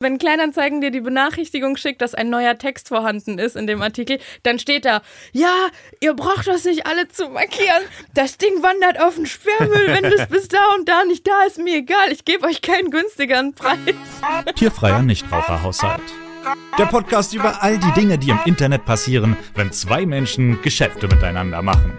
Wenn Kleinanzeigen dir die Benachrichtigung schickt, dass ein neuer Text vorhanden ist in dem Artikel, dann steht da, ja, ihr braucht das nicht alle zu markieren. Das Ding wandert auf den Sperrmüll, wenn es bis da und da nicht da ist, mir egal. Ich gebe euch keinen günstigeren Preis. Tierfreier Nichtraucherhaushalt. Der Podcast über all die Dinge, die im Internet passieren, wenn zwei Menschen Geschäfte miteinander machen.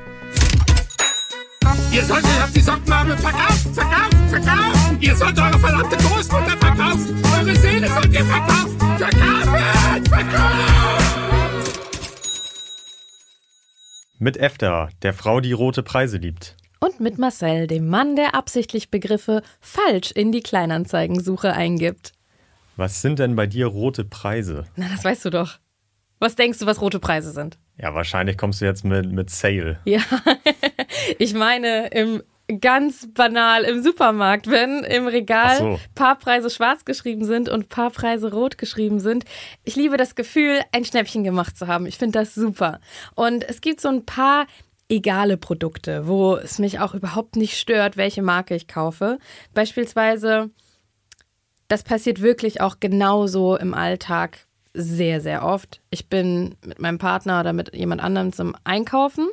Ihr solltet auf die Sockenmarmel verkaufen, verkaufen, verkaufen. Ihr sollt eure verdammte Großmutter verkaufen. Eure Seele sollt ihr verkaufen. Verkaufen, verkaufen. Mit Efter, der Frau, die rote Preise liebt. Und mit Marcel, dem Mann, der absichtlich Begriffe falsch in die Kleinanzeigensuche eingibt. Was sind denn bei dir rote Preise? Na, das weißt du doch. Was denkst du, was rote Preise sind? Ja, wahrscheinlich kommst du jetzt mit, mit Sale. Ja, ich meine im ganz banal im Supermarkt, wenn im Regal so. Paarpreise schwarz geschrieben sind und Paarpreise rot geschrieben sind. Ich liebe das Gefühl, ein Schnäppchen gemacht zu haben. Ich finde das super. Und es gibt so ein paar egale Produkte, wo es mich auch überhaupt nicht stört, welche Marke ich kaufe. Beispielsweise, das passiert wirklich auch genauso im Alltag sehr, sehr oft. Ich bin mit meinem Partner oder mit jemand anderem zum Einkaufen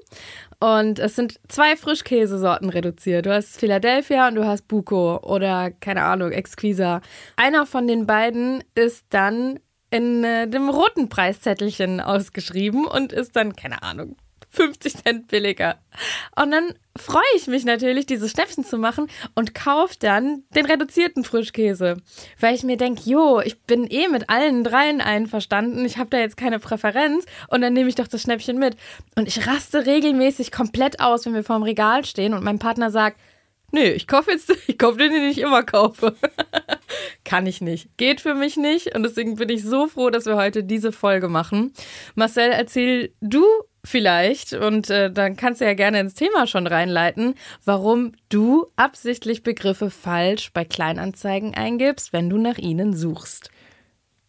und es sind zwei Frischkäsesorten reduziert. Du hast Philadelphia und du hast Buco oder keine Ahnung, Exquisa. Einer von den beiden ist dann in äh, dem roten Preiszettelchen ausgeschrieben und ist dann, keine Ahnung, 50 Cent billiger. Und dann freue ich mich natürlich, diese Schnäppchen zu machen und kaufe dann den reduzierten Frischkäse. Weil ich mir denke, jo, ich bin eh mit allen dreien einverstanden, ich habe da jetzt keine Präferenz und dann nehme ich doch das Schnäppchen mit. Und ich raste regelmäßig komplett aus, wenn wir vorm Regal stehen und mein Partner sagt, Nee, ich kaufe jetzt, ich kaufe den, den ich immer kaufe. Kann ich nicht. Geht für mich nicht. Und deswegen bin ich so froh, dass wir heute diese Folge machen. Marcel, erzähl du vielleicht, und äh, dann kannst du ja gerne ins Thema schon reinleiten, warum du absichtlich Begriffe falsch bei Kleinanzeigen eingibst, wenn du nach ihnen suchst.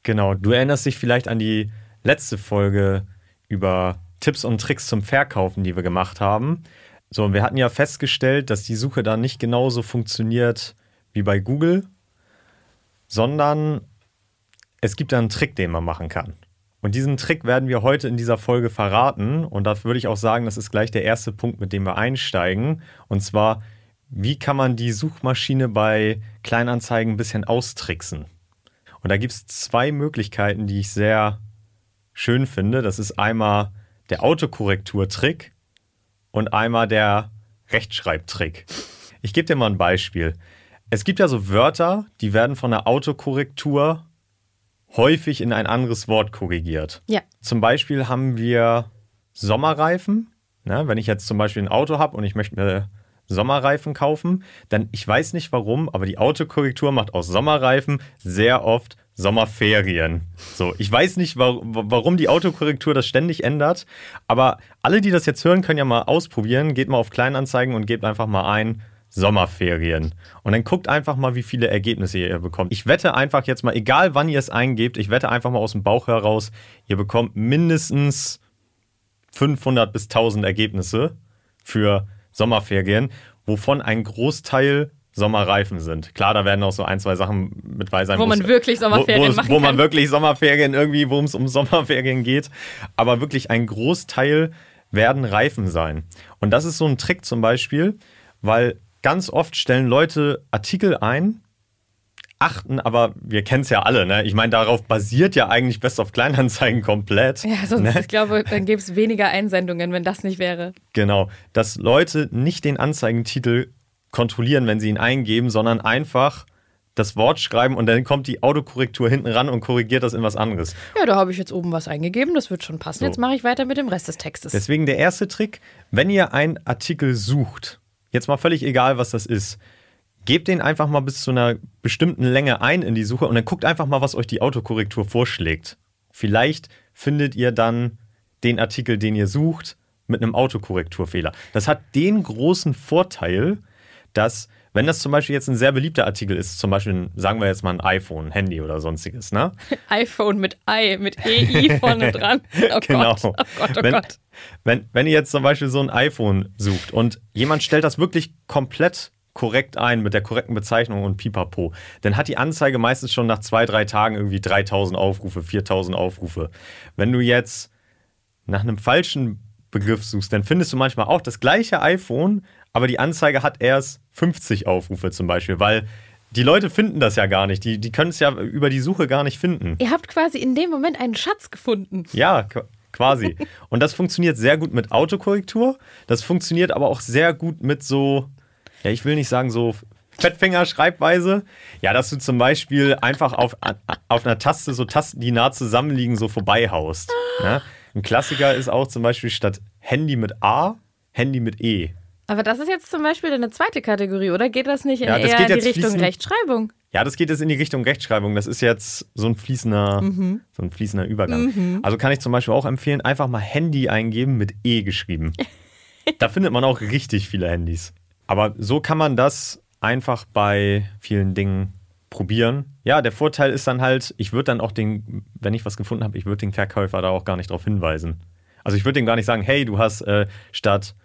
Genau, du erinnerst dich vielleicht an die letzte Folge über Tipps und Tricks zum Verkaufen, die wir gemacht haben. So, und wir hatten ja festgestellt, dass die Suche da nicht genauso funktioniert wie bei Google, sondern es gibt da einen Trick, den man machen kann. Und diesen Trick werden wir heute in dieser Folge verraten. Und da würde ich auch sagen, das ist gleich der erste Punkt, mit dem wir einsteigen. Und zwar, wie kann man die Suchmaschine bei Kleinanzeigen ein bisschen austricksen? Und da gibt es zwei Möglichkeiten, die ich sehr schön finde. Das ist einmal der Autokorrekturtrick und einmal der Rechtschreibtrick. Ich gebe dir mal ein Beispiel. Es gibt ja so Wörter, die werden von der Autokorrektur häufig in ein anderes Wort korrigiert. Ja. Zum Beispiel haben wir Sommerreifen. Ne? Wenn ich jetzt zum Beispiel ein Auto habe und ich möchte mir Sommerreifen kaufen, dann ich weiß nicht warum, aber die Autokorrektur macht aus Sommerreifen sehr oft Sommerferien. So, ich weiß nicht, wa warum die Autokorrektur das ständig ändert, aber alle, die das jetzt hören, können ja mal ausprobieren. Geht mal auf Kleinanzeigen und gebt einfach mal ein Sommerferien. Und dann guckt einfach mal, wie viele Ergebnisse ihr bekommt. Ich wette einfach jetzt mal, egal wann ihr es eingebt, ich wette einfach mal aus dem Bauch heraus, ihr bekommt mindestens 500 bis 1000 Ergebnisse für Sommerferien, wovon ein Großteil Sommerreifen sind. Klar, da werden auch so ein, zwei Sachen mit bei sein. Wo man wirklich Sommerferien wo, machen Wo man wirklich Sommerferien irgendwie, wo es um Sommerferien geht. Aber wirklich ein Großteil werden Reifen sein. Und das ist so ein Trick zum Beispiel, weil ganz oft stellen Leute Artikel ein, achten, aber wir kennen es ja alle, ne? Ich meine, darauf basiert ja eigentlich Best of Kleinanzeigen komplett. Ja, sonst, ne? ich glaube, dann gäbe es weniger Einsendungen, wenn das nicht wäre. Genau, dass Leute nicht den Anzeigentitel kontrollieren, wenn sie ihn eingeben, sondern einfach das Wort schreiben und dann kommt die Autokorrektur hinten ran und korrigiert das in was anderes. Ja, da habe ich jetzt oben was eingegeben, das wird schon passen. So. Jetzt mache ich weiter mit dem Rest des Textes. Deswegen der erste Trick, wenn ihr einen Artikel sucht, jetzt mal völlig egal, was das ist, gebt den einfach mal bis zu einer bestimmten Länge ein in die Suche und dann guckt einfach mal, was euch die Autokorrektur vorschlägt. Vielleicht findet ihr dann den Artikel, den ihr sucht, mit einem Autokorrekturfehler. Das hat den großen Vorteil, dass, wenn das zum Beispiel jetzt ein sehr beliebter Artikel ist, zum Beispiel, sagen wir jetzt mal ein iPhone, Handy oder sonstiges, ne? iPhone mit I, mit EI vorne dran. Oh genau. Gott, oh Gott, oh wenn, Gott. Wenn, wenn ihr jetzt zum Beispiel so ein iPhone sucht und jemand stellt das wirklich komplett korrekt ein mit der korrekten Bezeichnung und pipapo, dann hat die Anzeige meistens schon nach zwei, drei Tagen irgendwie 3000 Aufrufe, 4000 Aufrufe. Wenn du jetzt nach einem falschen Begriff suchst, dann findest du manchmal auch das gleiche iPhone, aber die Anzeige hat erst 50 Aufrufe zum Beispiel, weil die Leute finden das ja gar nicht. Die, die können es ja über die Suche gar nicht finden. Ihr habt quasi in dem Moment einen Schatz gefunden. Ja, qu- quasi. Und das funktioniert sehr gut mit Autokorrektur. Das funktioniert aber auch sehr gut mit so, ja, ich will nicht sagen so Fettfinger-Schreibweise. Ja, dass du zum Beispiel einfach auf, auf einer Taste so Tasten, die nah zusammenliegen, so vorbeihaust. Ja? Ein Klassiker ist auch zum Beispiel statt Handy mit A, Handy mit E. Aber das ist jetzt zum Beispiel eine zweite Kategorie, oder geht das nicht in Ja, das eher die Richtung fließend- Rechtschreibung? Ja, das geht jetzt in die Richtung Rechtschreibung. Das ist jetzt so ein fließender, so ein fließender Übergang. Also kann ich zum Beispiel auch empfehlen, einfach mal Handy eingeben mit E geschrieben. da findet man auch richtig viele Handys. Aber so kann man das einfach bei vielen Dingen probieren. Ja, der Vorteil ist dann halt, ich würde dann auch den, wenn ich was gefunden habe, ich würde den Verkäufer da auch gar nicht darauf hinweisen. Also ich würde dem gar nicht sagen, hey, du hast äh, statt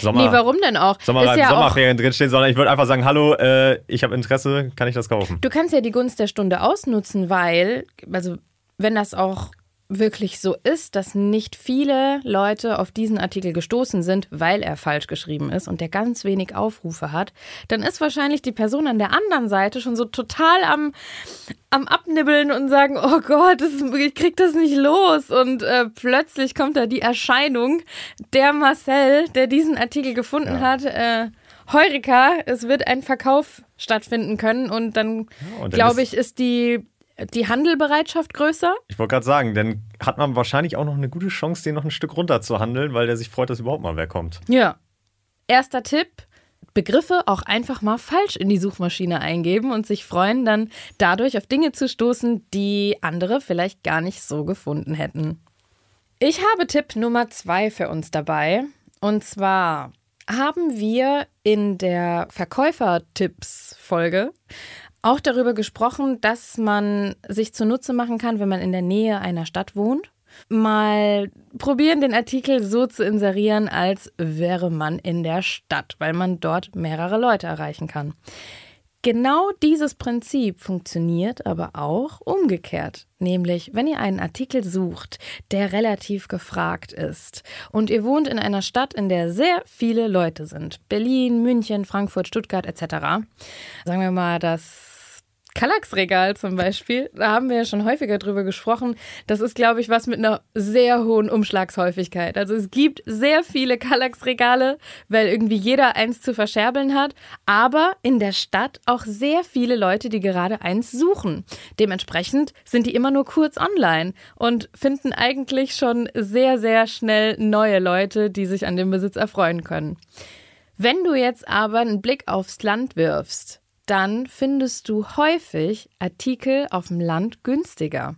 Sommer, Nee, warum denn auch? Sommer, ist ja auch Sommerferien drinstehen, sondern ich würde einfach sagen, hallo, äh, ich habe Interesse, kann ich das kaufen? Du kannst ja die Gunst der Stunde ausnutzen, weil, also wenn das auch wirklich so ist, dass nicht viele Leute auf diesen Artikel gestoßen sind, weil er falsch geschrieben ist und der ganz wenig Aufrufe hat, dann ist wahrscheinlich die Person an der anderen Seite schon so total am, am Abnibbeln und sagen, oh Gott, das, ich krieg das nicht los. Und äh, plötzlich kommt da die Erscheinung, der Marcel, der diesen Artikel gefunden Ja. hat, äh, Heureka, es wird ein Verkauf stattfinden können und dann, und dann glaube ich, ist die, die Handelbereitschaft größer. Ich wollte gerade sagen, dann hat man wahrscheinlich auch noch eine gute Chance, den noch ein Stück runter zu handeln, weil der sich freut, dass überhaupt mal wer kommt. Ja. Erster Tipp. Begriffe auch einfach mal falsch in die Suchmaschine eingeben und sich freuen, dann dadurch auf Dinge zu stoßen, die andere vielleicht gar nicht so gefunden hätten. Ich habe Tipp Nummer zwei für uns dabei. Und zwar haben wir in der Verkäufer-Tipps-Folge auch darüber gesprochen, dass man sich zunutze machen kann, wenn man in der Nähe einer Stadt wohnt. Mal probieren, den Artikel so zu inserieren, als wäre man in der Stadt, weil man dort mehrere Leute erreichen kann. Genau dieses Prinzip funktioniert aber auch umgekehrt. Nämlich, wenn ihr einen Artikel sucht, der relativ gefragt ist und ihr wohnt in einer Stadt, in der sehr viele Leute sind, Berlin, München, Frankfurt, Stuttgart etc., sagen wir mal das Kallax-Regal zum Beispiel, da haben wir ja schon häufiger drüber gesprochen. Das ist, glaube ich, was mit einer sehr hohen Umschlagshäufigkeit. Also es gibt sehr viele Kallax-Regale, weil irgendwie jeder eins zu verscherbeln hat, aber in der Stadt auch sehr viele Leute, die gerade eins suchen. Dementsprechend sind die immer nur kurz online und finden eigentlich schon sehr, sehr schnell neue Leute, die sich an dem Besitz erfreuen können. Wenn du jetzt aber einen Blick aufs Land wirfst, dann findest du häufig Artikel auf dem Land günstiger.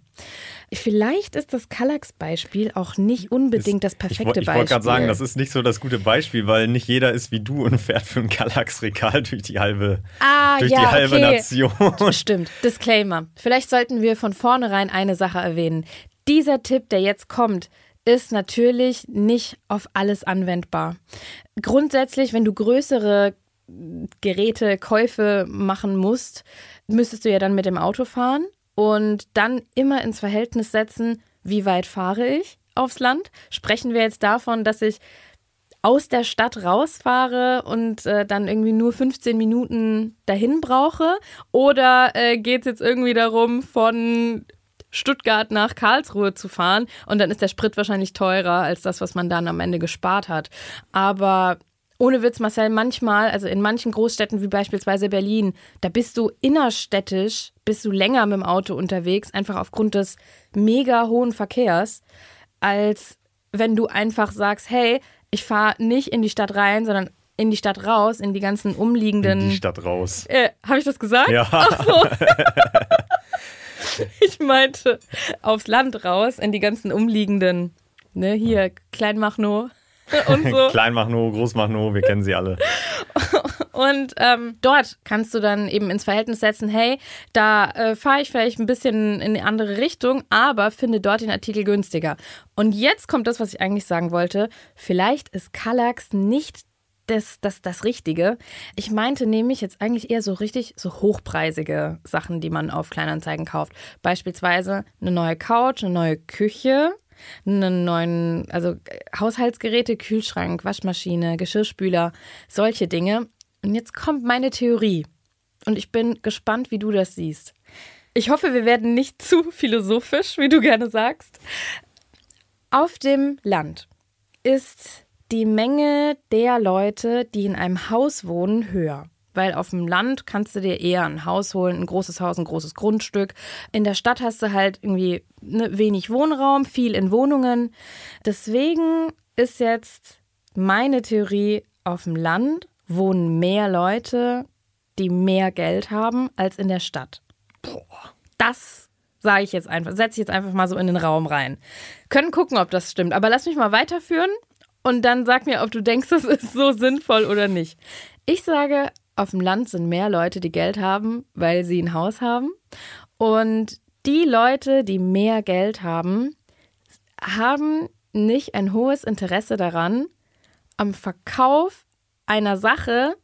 Vielleicht ist das Kallax-Beispiel auch nicht unbedingt das ich, wo- perfekte ich Beispiel. wollte gerade sagen, das ist nicht so das gute Beispiel, weil nicht jeder ist wie du und fährt für ein Kallax-Regal durch die halbe, ah, durch ja, die halbe okay. Nation. Stimmt. Disclaimer. Vielleicht sollten wir von vornherein eine Sache erwähnen. Dieser Tipp, der jetzt kommt, ist natürlich nicht auf alles anwendbar. Grundsätzlich, wenn du größere Geräte, Käufe machen musst, müsstest du ja dann mit dem Auto fahren und dann immer ins Verhältnis setzen, wie weit fahre ich aufs Land. Sprechen wir jetzt davon, dass ich aus der Stadt rausfahre und äh, dann irgendwie nur 15 Minuten dahin brauche? Oder äh, geht es jetzt irgendwie darum, von Stuttgart nach Karlsruhe zu fahren und dann ist der Sprit wahrscheinlich teurer als das, was man dann am Ende gespart hat. Aber ohne Witz, Marcel, manchmal, also in manchen Großstädten wie beispielsweise Berlin, da bist du innerstädtisch, bist du länger mit dem Auto unterwegs, einfach aufgrund des mega hohen Verkehrs, als wenn du einfach sagst, hey, ich fahre nicht in die Stadt rein, sondern in die Stadt raus, in die ganzen umliegenden. In die Stadt raus. Äh, Habe ich das gesagt? Ja. Ach so. ich meinte aufs Land raus, in die ganzen umliegenden, ne, hier Kleinmachnow und so. Kleinmachnow, Großmachnow, wir kennen sie alle. Und ähm, dort kannst du dann eben ins Verhältnis setzen, hey, da äh, fahre ich vielleicht ein bisschen in eine andere Richtung, aber finde dort den Artikel günstiger. Und jetzt kommt das, was ich eigentlich sagen wollte. Vielleicht ist Kallax nicht das, das, das Richtige. Ich meinte nämlich jetzt eigentlich eher so richtig so hochpreisige Sachen, die man auf Kleinanzeigen kauft. Beispielsweise eine neue Couch, eine neue Küche, einen neuen, also Haushaltsgeräte, Kühlschrank, Waschmaschine, Geschirrspüler, solche Dinge. Und jetzt kommt meine Theorie. Und ich bin gespannt, wie du das siehst. Ich hoffe, wir werden nicht zu philosophisch, wie du gerne sagst. Auf dem Land ist die Menge der Leute, die in einem Haus wohnen, höher. Weil auf dem Land kannst du dir eher ein Haus holen, ein großes Haus, ein großes Grundstück. In der Stadt hast du halt irgendwie ne, wenig Wohnraum, viel in Wohnungen. Deswegen ist jetzt meine Theorie, auf dem Land wohnen mehr Leute, die mehr Geld haben, als in der Stadt. Das sage ich jetzt einfach, setze ich jetzt einfach mal so in den Raum rein. Können gucken, ob das stimmt. Aber lass mich mal weiterführen und dann sag mir, ob du denkst, das ist so sinnvoll oder nicht. Ich sage, auf dem Land sind mehr Leute, die Geld haben, weil sie ein Haus haben. Und die Leute, die mehr Geld haben, haben nicht ein hohes Interesse daran, am Verkauf einer Sache,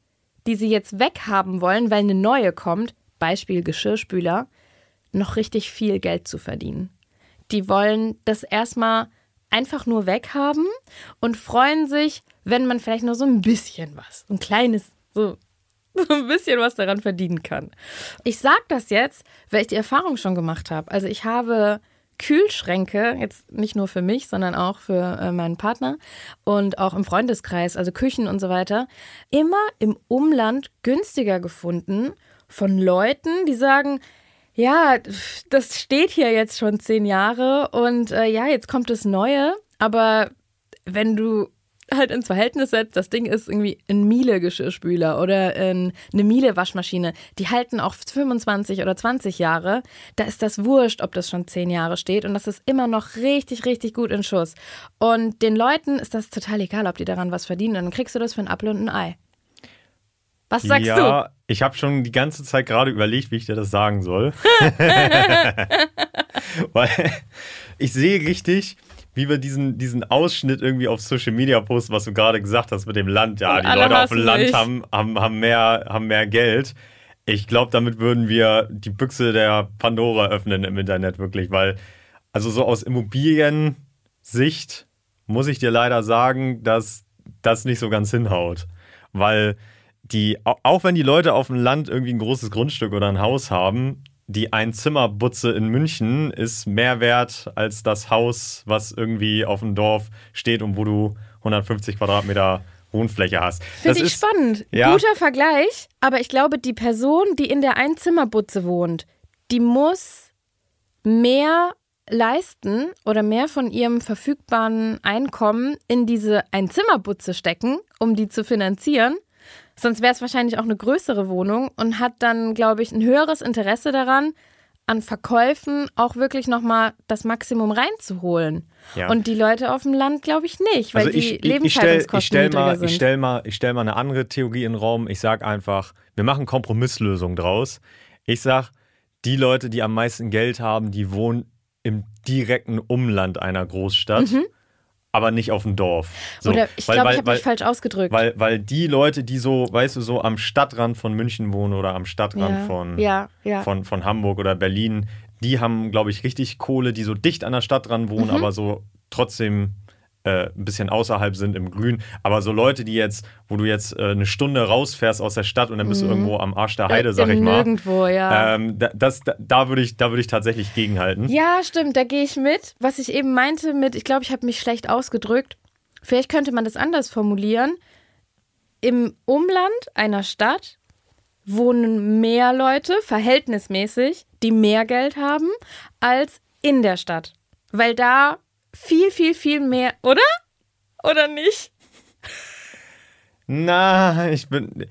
die sie jetzt weghaben wollen, weil eine neue kommt, Beispiel Geschirrspüler, noch richtig viel Geld zu verdienen. Die wollen das erstmal einfach nur weghaben und freuen sich, wenn man vielleicht nur so ein bisschen was, ein kleines, so, so ein bisschen was daran verdienen kann. Ich sage das jetzt, weil ich die Erfahrung schon gemacht habe. Also ich habe Kühlschränke, jetzt nicht nur für mich, sondern auch für äh, meinen Partner und auch im Freundeskreis, also Küchen und so weiter, immer im Umland günstiger gefunden von Leuten, die sagen, ja, das steht hier jetzt schon zehn Jahre und äh, ja, jetzt kommt das Neue, aber wenn du halt ins Verhältnis setzt, das Ding ist irgendwie ein Miele-Geschirrspüler oder ein, eine Miele-Waschmaschine, die halten auch 25 oder 20 Jahre. Da ist das wurscht, ob das schon 10 Jahre steht und das ist immer noch richtig, richtig gut in Schuss. Und den Leuten ist das total egal, ob die daran was verdienen. Und dann kriegst du das für ein Apfel und ein Ei. Was sagst ja, du? ich habe schon die ganze Zeit gerade überlegt, wie ich dir das sagen soll. Weil ich sehe richtig, wie wir diesen, diesen Ausschnitt irgendwie auf Social Media posten, was du gerade gesagt hast mit dem Land. Ja, Und die Leute auf dem Land haben, haben, haben, mehr, haben mehr Geld. Ich glaube, damit würden wir die Büchse der Pandora öffnen im Internet wirklich, weil, also so aus Immobiliensicht muss ich dir leider sagen, dass das nicht so ganz hinhaut. Weil die, au- auch wenn die Leute auf dem Land irgendwie ein großes Grundstück oder ein Haus haben, die Einzimmerbutze in München ist mehr wert als das Haus, was irgendwie auf dem Dorf steht und wo du 150 Quadratmeter Wohnfläche hast. Finde ich ist, spannend. Ja. Guter Vergleich, aber ich glaube, die Person, die in der Einzimmerbutze wohnt, die muss mehr leisten oder mehr von ihrem verfügbaren Einkommen in diese Einzimmerbutze stecken, um die zu finanzieren. Sonst wäre es wahrscheinlich auch eine größere Wohnung und hat dann, glaube ich, ein höheres Interesse daran, an Verkäufen auch wirklich nochmal das Maximum reinzuholen. Ja. Und die Leute auf dem Land, glaube ich, nicht, weil also die ich, ich, ich stell, Lebenshaltungskosten ich stell niedriger mal, sind. ich stell mal, ich stell mal eine andere Theorie in den Raum. Ich sag einfach, wir machen Kompromisslösung draus. Ich sag, die Leute, die am meisten Geld haben, die wohnen im direkten Umland einer Großstadt, aber nicht auf dem Dorf. So. Oder ich glaube, ich habe mich falsch ausgedrückt. Weil, weil die Leute, die so, weißt du, so am Stadtrand von München wohnen oder am Stadtrand Ja, von, ja, ja. Von, von Hamburg oder Berlin, die haben, glaube ich, richtig Kohle, die so dicht an der Stadt dran wohnen, Mhm. aber so trotzdem äh, ein bisschen außerhalb sind im Grün. Aber so Leute, die jetzt, wo du jetzt äh, eine Stunde rausfährst aus der Stadt und dann bist du irgendwo am Arsch der Heide, sag Mhm. Äh, ich mal. Nirgendwo, ja. Ähm, da, das, da, da würde ich, da würde ich tatsächlich gegenhalten. Ja, stimmt, da gehe ich mit. Was ich eben meinte mit, ich glaube, ich habe mich schlecht ausgedrückt. Vielleicht könnte man das anders formulieren. Im Umland einer Stadt wohnen mehr Leute, verhältnismäßig, die mehr Geld haben, als in der Stadt. Weil da viel, viel, viel mehr, oder? Oder nicht? Na, ich bin.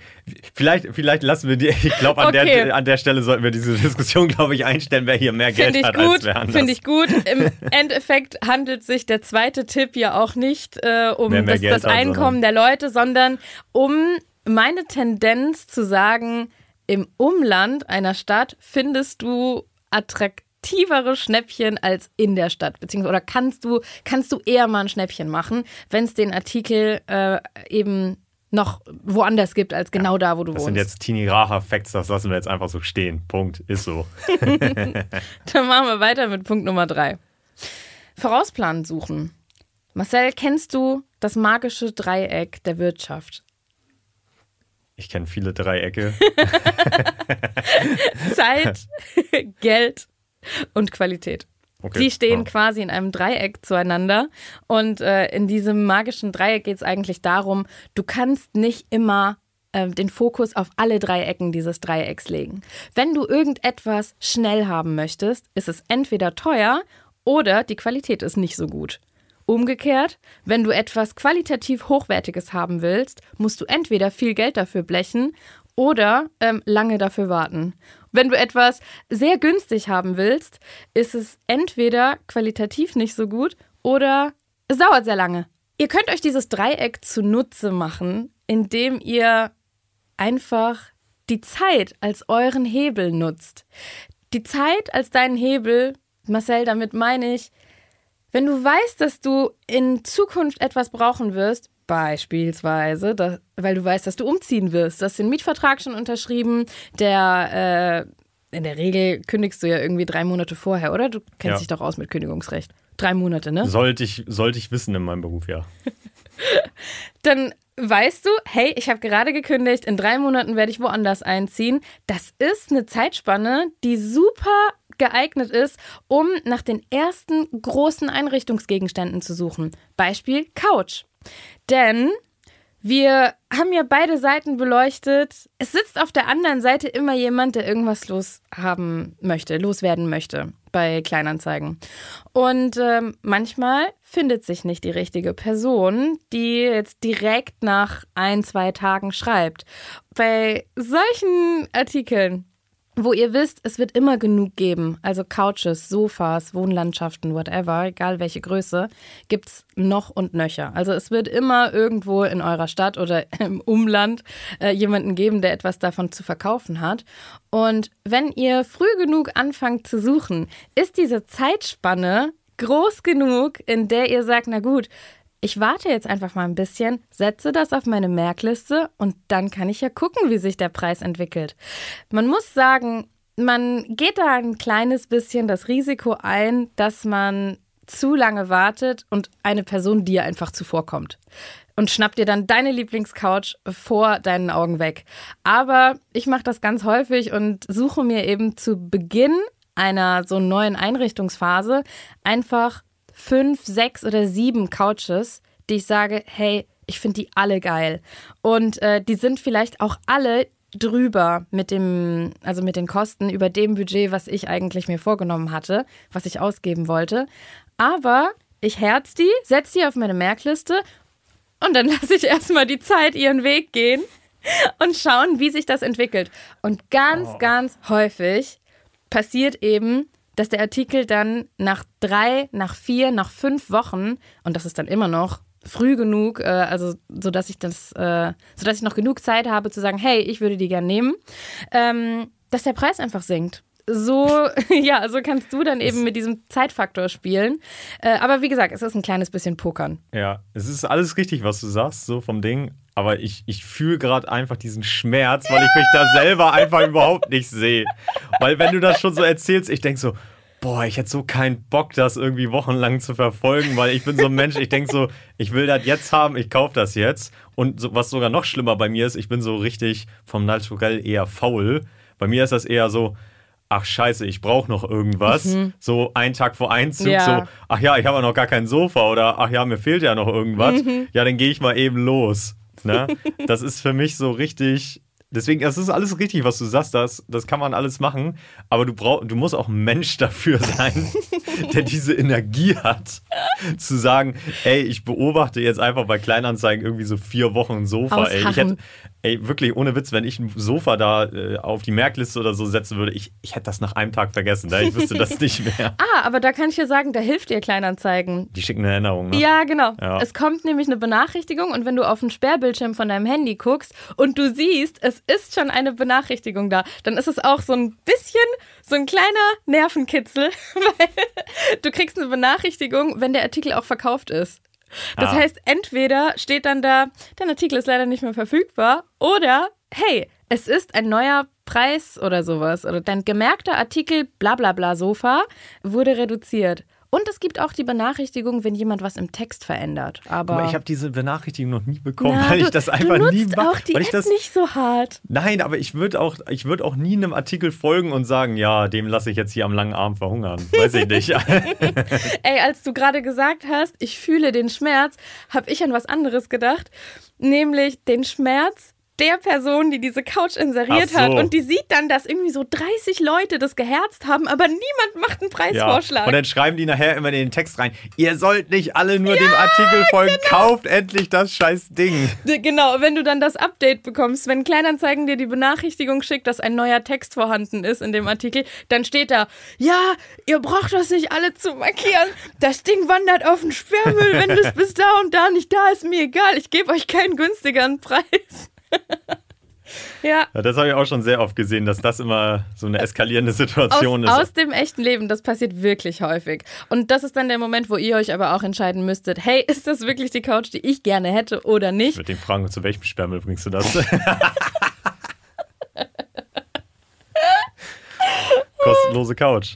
Vielleicht, vielleicht lassen wir die. Ich glaube, an, Okay. der, an der Stelle sollten wir diese Diskussion, glaube ich, einstellen, wer hier mehr Geld hat als gut, wer anders. finde ich gut. Im Endeffekt handelt sich der zweite Tipp ja auch nicht äh, um das, das Einkommen der Leute, sondern um meine Tendenz zu sagen, im Umland einer Stadt findest du attraktivere Schnäppchen als in der Stadt. Beziehungsweise, oder kannst du, kannst du eher mal ein Schnäppchen machen, wenn es den Artikel äh, eben noch woanders gibt, als genau da, wo du Das wohnst. sind jetzt Tini Raha Facts, das lassen wir jetzt einfach so stehen. Punkt. Ist so. Dann machen wir weiter mit Punkt Nummer drei. Vorausplanen suchen. Marcel, kennst du das magische Dreieck der Wirtschaft? Ich kenne viele Dreiecke. Zeit, Geld und Qualität. Okay. Die stehen Ja. quasi in einem Dreieck zueinander. Und äh, in diesem magischen Dreieck geht es eigentlich darum, du kannst nicht immer äh, den Fokus auf alle drei Ecken dieses Dreiecks legen. Wenn du irgendetwas schnell haben möchtest, ist es entweder teuer oder die Qualität ist nicht so gut. Umgekehrt, wenn du etwas qualitativ Hochwertiges haben willst, musst du entweder viel Geld dafür blechen oder ähm, lange dafür warten. Wenn du etwas sehr günstig haben willst, ist es entweder qualitativ nicht so gut oder es dauert sehr lange. Ihr könnt euch dieses Dreieck zunutze machen, indem ihr einfach die Zeit als euren Hebel nutzt. Die Zeit als deinen Hebel, Marcel, damit meine ich, wenn du weißt, dass du in Zukunft etwas brauchen wirst, beispielsweise, da, weil du weißt, dass du umziehen wirst, du hast den Mietvertrag schon unterschrieben, der äh, in der Regel kündigst du ja irgendwie drei Monate vorher, oder? Du kennst Ja. dich doch aus mit Kündigungsrecht. Drei Monate, ne? Sollte ich, sollte ich wissen in meinem Beruf, ja. dann weißt du, hey, ich habe gerade gekündigt, in drei Monaten werde ich woanders einziehen. Das ist eine Zeitspanne, die super geeignet ist, um nach den ersten großen Einrichtungsgegenständen zu suchen. Beispiel Couch. Denn wir haben ja beide Seiten beleuchtet. Es sitzt auf der anderen Seite immer jemand, der irgendwas loshaben möchte, loswerden möchte bei Kleinanzeigen. Und ähm, manchmal findet sich nicht die richtige Person, die jetzt direkt nach ein, zwei Tagen schreibt. Bei solchen Artikeln wo ihr wisst, es wird immer genug geben. Also Couches, Sofas, Wohnlandschaften, whatever, egal welche Größe, gibt's noch und nöcher. Also es wird immer irgendwo in eurer Stadt oder im Umland äh, jemanden geben, der etwas davon zu verkaufen hat. Und wenn ihr früh genug anfangt zu suchen, ist diese Zeitspanne groß genug, in der ihr sagt, na gut, ich warte jetzt einfach mal ein bisschen, setze das auf meine Merkliste und dann kann ich ja gucken, wie sich der Preis entwickelt. Man muss sagen, man geht da ein kleines bisschen das Risiko ein, dass man zu lange wartet und eine Person dir einfach zuvorkommt. Und schnappt dir dann deine Lieblingscouch vor deinen Augen weg. Aber ich mache das ganz häufig und suche mir eben zu Beginn einer so neuen Einrichtungsphase einfach fünf, sechs oder sieben Couches, die ich sage, hey, ich finde die alle geil. Und äh, die sind vielleicht auch alle drüber mit dem, also mit den Kosten über dem Budget, was ich eigentlich mir vorgenommen hatte, was ich ausgeben wollte. Aber ich herz die, setze die auf meine Merkliste und dann lasse ich erstmal die Zeit ihren Weg gehen und schauen, wie sich das entwickelt. Und ganz, ganz häufig passiert eben, dass der Artikel dann nach drei, nach vier, nach fünf Wochen, und das ist dann immer noch früh genug, äh, also so dass ich das, äh, so dass ich noch genug Zeit habe zu sagen, hey, ich würde die gern nehmen, ähm, dass der Preis einfach sinkt. So, ja, so kannst du dann eben mit diesem Zeitfaktor spielen. Äh, aber wie gesagt, es ist ein kleines bisschen Pokern. Ja, es ist alles richtig, was du sagst, so vom Ding. Aber ich, ich fühle gerade einfach diesen Schmerz, weil ich mich da selber einfach überhaupt nicht sehe. Weil wenn du das schon so erzählst, ich denke so, boah, ich hätte so keinen Bock, das irgendwie wochenlang zu verfolgen, weil ich bin so ein Mensch, ich denke so, ich will das jetzt haben, ich kaufe das jetzt. Und so, was sogar noch schlimmer bei mir ist, ich bin so richtig vom Naturell eher faul. Bei mir ist das eher so, ach scheiße, ich brauche noch irgendwas. So einen Tag vor Einzug, Ja. so, ach ja, ich habe noch gar kein Sofa oder ach ja, mir fehlt ja noch irgendwas. Ja, dann gehe ich mal eben los. Ne? Das ist für mich so richtig deswegen, das ist alles richtig, was du sagst, das, das kann man alles machen, aber du, brauch, du musst auch ein Mensch dafür sein, der diese Energie hat, zu sagen, ey, ich beobachte jetzt einfach bei Kleinanzeigen irgendwie so vier Wochen ein Sofa. Ey, ich hätte, ey, wirklich, ohne Witz, wenn ich ein Sofa da äh, auf die Merkliste oder so setzen würde, ich, ich hätte das nach einem Tag vergessen, ne? ich wüsste das nicht mehr. Ah, aber da kann ich dir sagen, da hilft dir Kleinanzeigen. Die schicken eine Erinnerung, ne? Ja, genau. Ja. Es kommt nämlich eine Benachrichtigung und wenn du auf den Sperrbildschirm von deinem Handy guckst und du siehst, es ist schon eine Benachrichtigung da, dann ist es auch so ein bisschen so ein kleiner Nervenkitzel, weil du kriegst eine Benachrichtigung, wenn der Artikel auch verkauft ist. Das Ah. heißt, entweder steht dann da, dein Artikel ist leider nicht mehr verfügbar oder hey, es ist ein neuer Preis oder sowas oder dein gemerkter Artikel bla bla bla Sofa wurde reduziert. Und es gibt auch die Benachrichtigung, wenn jemand was im Text verändert. Aber, Aber ich habe diese Benachrichtigung noch nie bekommen, Na, weil du, ich das einfach du nie nutzt mache. auch die weil ich App das, nicht so hart. Nein, aber ich würde auch, ich würde auch nie einem Artikel folgen und sagen, ja, dem lasse ich jetzt hier am langen Arm verhungern. Weiß ich nicht. Ey, als du gerade gesagt hast, ich fühle den Schmerz, habe ich an was anderes gedacht, nämlich den Schmerz der Person, die diese Couch inseriert so. hat und die sieht dann, dass irgendwie so 30 Leute das geherzt haben, aber niemand macht einen ja. Preisvorschlag. Und dann schreiben die nachher immer in den Text rein, ihr sollt nicht alle nur dem genau. Artikel folgen, kauft endlich das scheiß Ding. Genau, wenn du dann das Update bekommst, wenn Kleinanzeigen dir die Benachrichtigung schickt, dass ein neuer Text vorhanden ist in dem Artikel, dann steht da, ja, ihr braucht das nicht alle zu markieren. Das Ding wandert auf den Sperrmüll, wenn es bis da und da nicht da ist, mir egal, ich gebe euch keinen günstigeren Preis. ja, Ja, das habe ich auch schon sehr oft gesehen, dass das immer so eine eskalierende aus, Situation ist. aus dem echten Leben, das passiert wirklich häufig. Und das ist dann der Moment, wo ihr euch aber auch entscheiden müsstet, hey, ist das wirklich die Couch, die ich gerne hätte oder ich nicht? würde den fragen, zu welchem Sperrmüll bringst du das? Kostenlose Couch.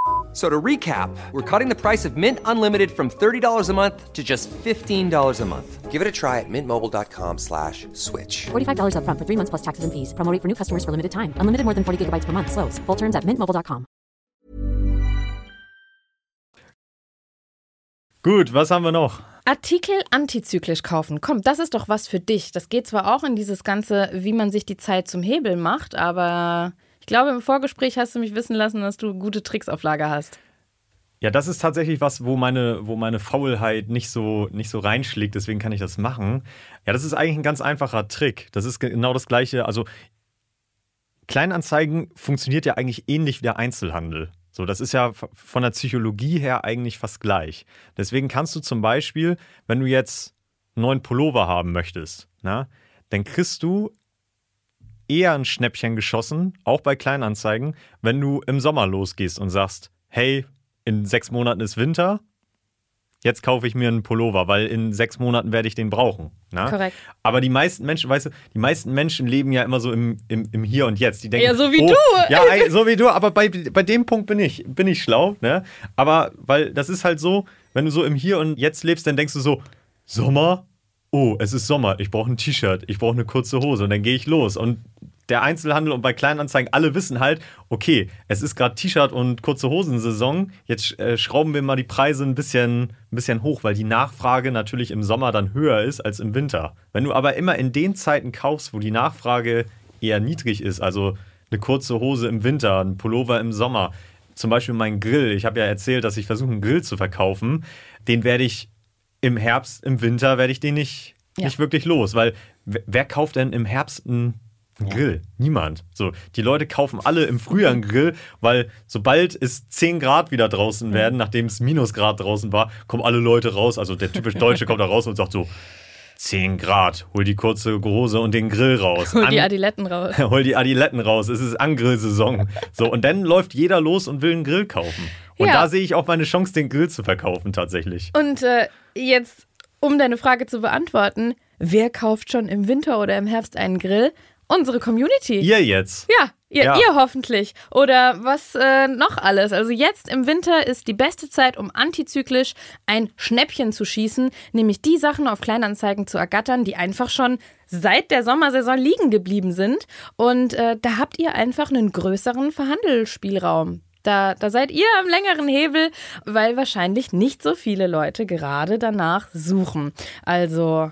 So to recap, we're cutting the price of Mint Unlimited from $30 a month to just $15 a month. Give it a try at mintmobile.com slash switch. $45 upfront for three months plus taxes and fees. Promo rate for new customers for limited time. Unlimited more than 40 gigabytes per month. Slows. Full terms at mintmobile.com. Gut, was haben wir noch? Artikel antizyklisch kaufen. Komm, das ist doch was für dich. Das geht zwar auch in dieses Ganze, wie man sich die Zeit zum Hebel macht, aber glaube, im Vorgespräch hast du mich wissen lassen, dass du gute Tricks auf Lager hast. Ja, das ist tatsächlich was, wo meine, wo meine Faulheit nicht so, nicht so reinschlägt, deswegen kann ich das machen. Ja, das ist eigentlich ein ganz einfacher Trick. Das ist genau das Gleiche. Also, Kleinanzeigen funktioniert ja eigentlich ähnlich wie der Einzelhandel. So, das ist ja von der Psychologie her eigentlich fast gleich. Deswegen kannst du zum Beispiel, wenn du jetzt einen neuen Pullover haben möchtest, na, dann kriegst du eher ein Schnäppchen geschossen, auch bei Kleinanzeigen, wenn du im Sommer losgehst und sagst, hey, in sechs Monaten ist Winter, jetzt kaufe ich mir einen Pullover, weil in sechs Monaten werde ich den brauchen. Na? Korrekt. Aber die meisten Menschen, weißt du, die meisten Menschen leben ja immer so im, im, im Hier und Jetzt. Die denken, Ja, so wie oh, du. Ja, so wie du, aber bei, bei dem Punkt bin ich, bin ich schlau, ne? Aber weil das ist halt so, wenn du so im Hier und Jetzt lebst, dann denkst du so, Sommer, oh, es ist Sommer, ich brauche ein T-Shirt, ich brauche eine kurze Hose und dann gehe ich los. Und der Einzelhandel und bei Kleinanzeigen, alle wissen halt, okay, es ist gerade T-Shirt und kurze Hosensaison, jetzt äh, schrauben wir mal die Preise ein bisschen, ein bisschen hoch, weil die Nachfrage natürlich im Sommer dann höher ist als im Winter. Wenn du aber immer in den Zeiten kaufst, wo die Nachfrage eher niedrig ist, also eine kurze Hose im Winter, ein Pullover im Sommer, zum Beispiel mein Grill, ich habe ja erzählt, dass ich versuche, einen Grill zu verkaufen, den werde ich im Herbst, im Winter werde ich den nicht, Ja. nicht wirklich los, weil wer, wer kauft denn im Herbst einen Grill? Niemand. So, die Leute kaufen alle im Frühjahr einen Grill, weil sobald es 10 Grad wieder draußen werden, nachdem es Minusgrad draußen war, kommen alle Leute raus. Also der typisch Deutsche kommt da raus und sagt so, 10 Grad, hol die kurze Hose und den Grill raus. Hol die Adiletten raus. hol die Adiletten raus, es ist Angrillsaison. So, und dann läuft jeder los und will einen Grill kaufen. Und Ja. da sehe ich auch meine Chance, den Grill zu verkaufen tatsächlich. Und äh, jetzt, um deine Frage zu beantworten, wer kauft schon im Winter oder im Herbst einen Grill? Unsere Community. Ihr jetzt. Ja, Ja, Ja. ihr hoffentlich. Oder was äh, noch alles. Also jetzt im Winter ist die beste Zeit, um antizyklisch ein Schnäppchen zu schießen, nämlich die Sachen auf Kleinanzeigen zu ergattern, die einfach schon seit der Sommersaison liegen geblieben sind. Und äh, da habt ihr einfach einen größeren Verhandelsspielraum. Da, da seid ihr am längeren Hebel, weil wahrscheinlich nicht so viele Leute gerade danach suchen. Also,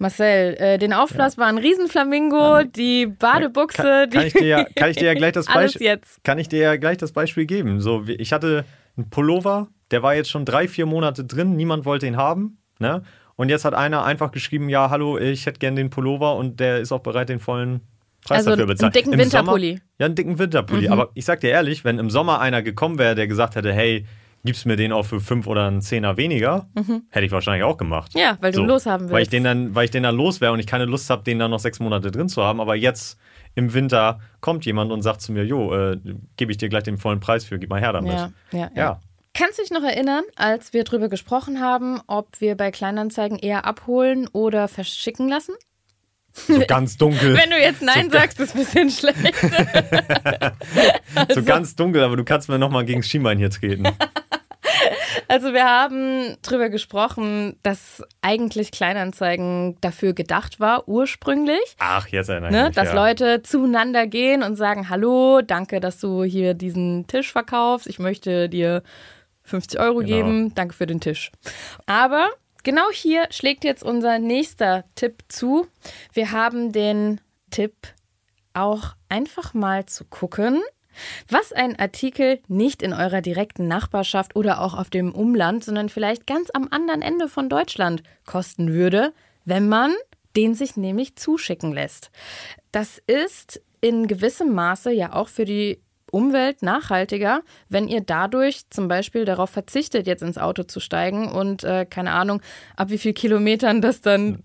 Marcel, äh, den Aufblas war ein Riesenflamingo, die Badebuchse, Kann, die. kann, ich dir ja, kann ich dir ja gleich das Beispiel kann ich dir ja gleich das Beispiel geben. So, ich hatte einen Pullover, der war jetzt schon drei, vier Monate drin, niemand wollte ihn haben. Ne? Und jetzt hat einer einfach geschrieben, ja, hallo, ich hätte gern den Pullover und der ist auch bereit, den vollen Preis Also dafür einen bezahlen. dicken Im Winterpulli. Sommer, ja, einen dicken Winterpulli. Mhm. Aber ich sag dir ehrlich, wenn im Sommer einer gekommen wäre, der gesagt hätte, hey, gibst mir den auch für fünf oder einen Zehner weniger, hätte ich wahrscheinlich auch gemacht. Mhm. Ja, weil du ihn loshaben Weil ich willst. den dann, weil ich den dann los wäre und ich keine Lust habe, den dann noch sechs Monate drin zu haben. Aber jetzt im Winter kommt jemand und sagt zu mir, jo, äh, gebe ich dir gleich den vollen Preis für, gib mal her damit. Ja, ja, ja. Ja. Kannst du dich noch erinnern, als wir drüber gesprochen haben, ob wir bei Kleinanzeigen eher abholen oder verschicken lassen? So ganz dunkel. Wenn du jetzt Nein sagst, ist ein bisschen schlecht. so ganz dunkel, aber du kannst mir nochmal gegen Schienbein hier treten. Also wir haben drüber gesprochen, dass eigentlich Kleinanzeigen dafür gedacht war, ursprünglich. Ach, jetzt erinnere ich Ne, mich. dass ja. Leute zueinander gehen und sagen, hallo, danke, dass du hier diesen Tisch verkaufst. Ich möchte dir 50 Euro Genau. geben. Danke für den Tisch. Aber genau hier schlägt jetzt unser nächster Tipp zu. Wir haben den Tipp, auch einfach mal zu gucken, was ein Artikel nicht in eurer direkten Nachbarschaft oder auch auf dem Umland, sondern vielleicht ganz am anderen Ende von Deutschland kosten würde, wenn man den sich nämlich zuschicken lässt. Das ist in gewissem Maße ja auch für die Umwelt nachhaltiger, wenn ihr dadurch zum Beispiel darauf verzichtet, jetzt ins Auto zu steigen und äh, keine Ahnung, ab wie viel Kilometern das dann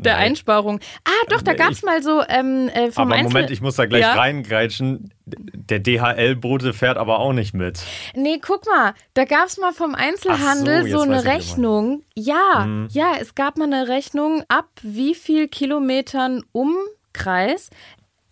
der Nee. Einsparung. Ah, doch, da Nee, gab es mal so ähm, äh, vom Aber Einzel Moment, ich muss da gleich Ja? reingrätschen. Der DHL-Bote fährt aber auch nicht mit. Nee, guck mal, da gab es mal vom Einzelhandel so, so, eine Rechnung. Ja, Mhm. ja, es gab mal eine Rechnung, ab wie viel Kilometern Umkreis